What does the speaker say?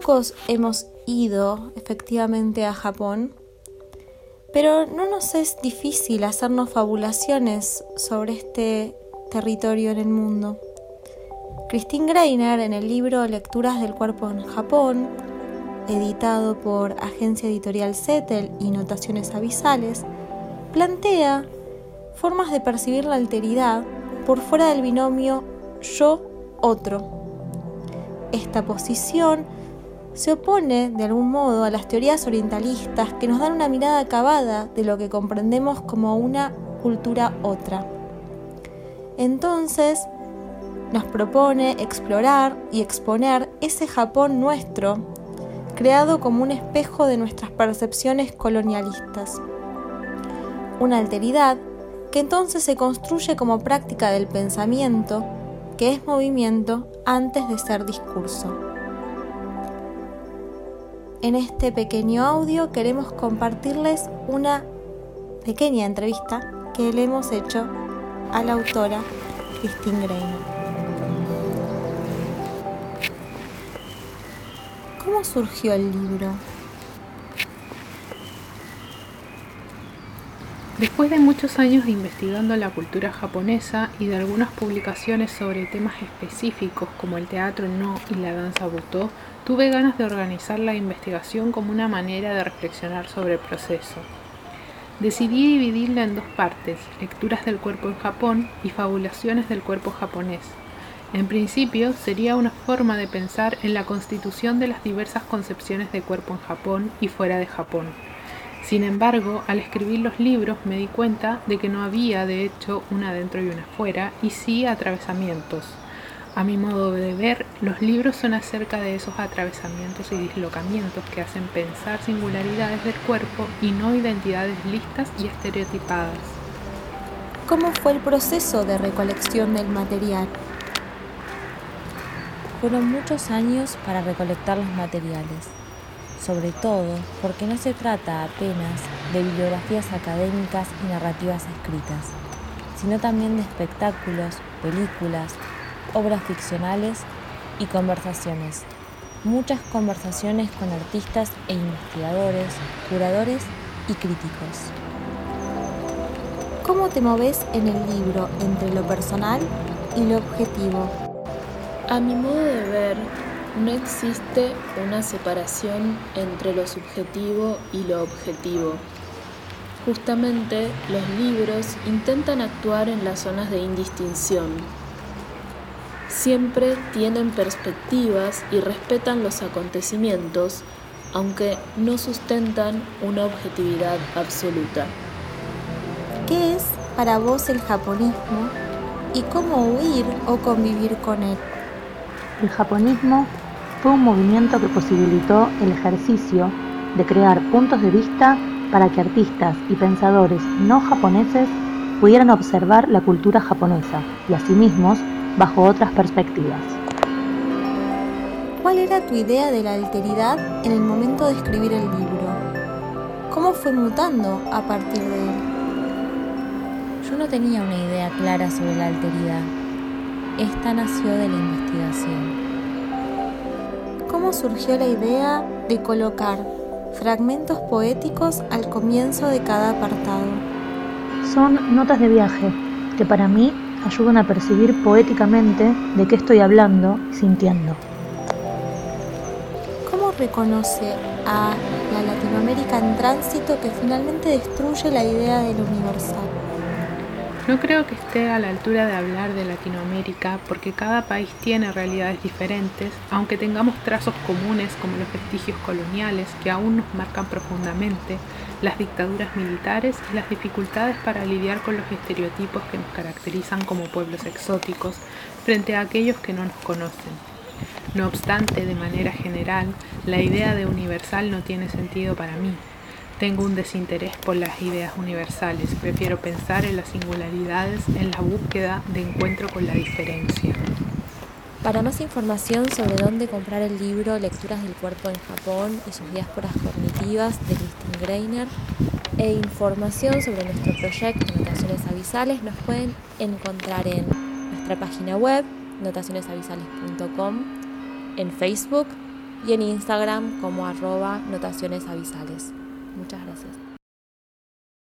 pocos hemos ido efectivamente a Japón, pero no nos es difícil hacernos fabulaciones sobre este territorio en el mundo. Christine Greiner, en el libro Lecturas del Cuerpo en Japón, editado por Agencia Editorial Settel y Notaciones Avisales, plantea formas de percibir la alteridad por fuera del binomio yo-otro. Esta posición se opone de algún modo a las teorías orientalistas que nos dan una mirada acabada de lo que comprendemos como una cultura otra. Entonces, nos propone explorar y exponer ese Japón nuestro, creado como un espejo de nuestras percepciones colonialistas. Una alteridad que entonces se construye como práctica del pensamiento, que es movimiento antes de ser discurso. En este pequeño audio queremos compartirles una pequeña entrevista que le hemos hecho a la autora Christine Greiner. ¿Cómo surgió el libro? Después de muchos años de investigando la cultura japonesa y de algunas publicaciones sobre temas específicos como el teatro no y la danza butó, tuve ganas de organizar la investigación como una manera de reflexionar sobre el proceso. Decidí dividirla en dos partes, lecturas del cuerpo en Japón y fabulaciones del cuerpo japonés. En principio, sería una forma de pensar en la constitución de las diversas concepciones de cuerpo en Japón y fuera de Japón sin embargo, al escribir los libros me di cuenta de que no había de hecho una dentro y una afuera, y sí atravesamientos. A mi modo de ver, los libros son acerca de esos atravesamientos y dislocamientos que hacen pensar singularidades del cuerpo y no identidades listas y estereotipadas. ¿Cómo fue el proceso de recolección del material? Fueron muchos años para recolectar los materiales sobre todo porque no se trata apenas de bibliografías académicas y narrativas escritas, sino también de espectáculos, películas, obras ficcionales y conversaciones. Muchas conversaciones con artistas e investigadores, curadores y críticos. ¿Cómo te moves en el libro entre lo personal y lo objetivo? A mi modo de ver, no existe una separación entre lo subjetivo y lo objetivo. Justamente los libros intentan actuar en las zonas de indistinción. Siempre tienen perspectivas y respetan los acontecimientos, aunque no sustentan una objetividad absoluta. ¿Qué es para vos el japonismo y cómo huir o convivir con él? El japonismo fue un movimiento que posibilitó el ejercicio de crear puntos de vista para que artistas y pensadores no japoneses pudieran observar la cultura japonesa y a sí mismos bajo otras perspectivas. ¿Cuál era tu idea de la alteridad en el momento de escribir el libro? ¿Cómo fue mutando a partir de él? Yo no tenía una idea clara sobre la alteridad. Esta nació de la investigación cómo surgió la idea de colocar fragmentos poéticos al comienzo de cada apartado. Son notas de viaje que para mí ayudan a percibir poéticamente de qué estoy hablando y sintiendo. ¿Cómo reconoce a la Latinoamérica en tránsito que finalmente destruye la idea de lo universal? No creo que esté a la altura de hablar de Latinoamérica porque cada país tiene realidades diferentes, aunque tengamos trazos comunes como los vestigios coloniales que aún nos marcan profundamente, las dictaduras militares y las dificultades para lidiar con los estereotipos que nos caracterizan como pueblos exóticos frente a aquellos que no nos conocen. No obstante, de manera general, la idea de universal no tiene sentido para mí, tengo un desinterés por las ideas universales, prefiero pensar en las singularidades en la búsqueda de encuentro con la diferencia. Para más información sobre dónde comprar el libro Lecturas del Cuerpo en Japón y sus diásporas cognitivas de Christine Greiner e información sobre nuestro proyecto Notaciones Avisales nos pueden encontrar en nuestra página web notacionesavisales.com, en Facebook y en Instagram como arroba notaciones avisales. Muchas gracias.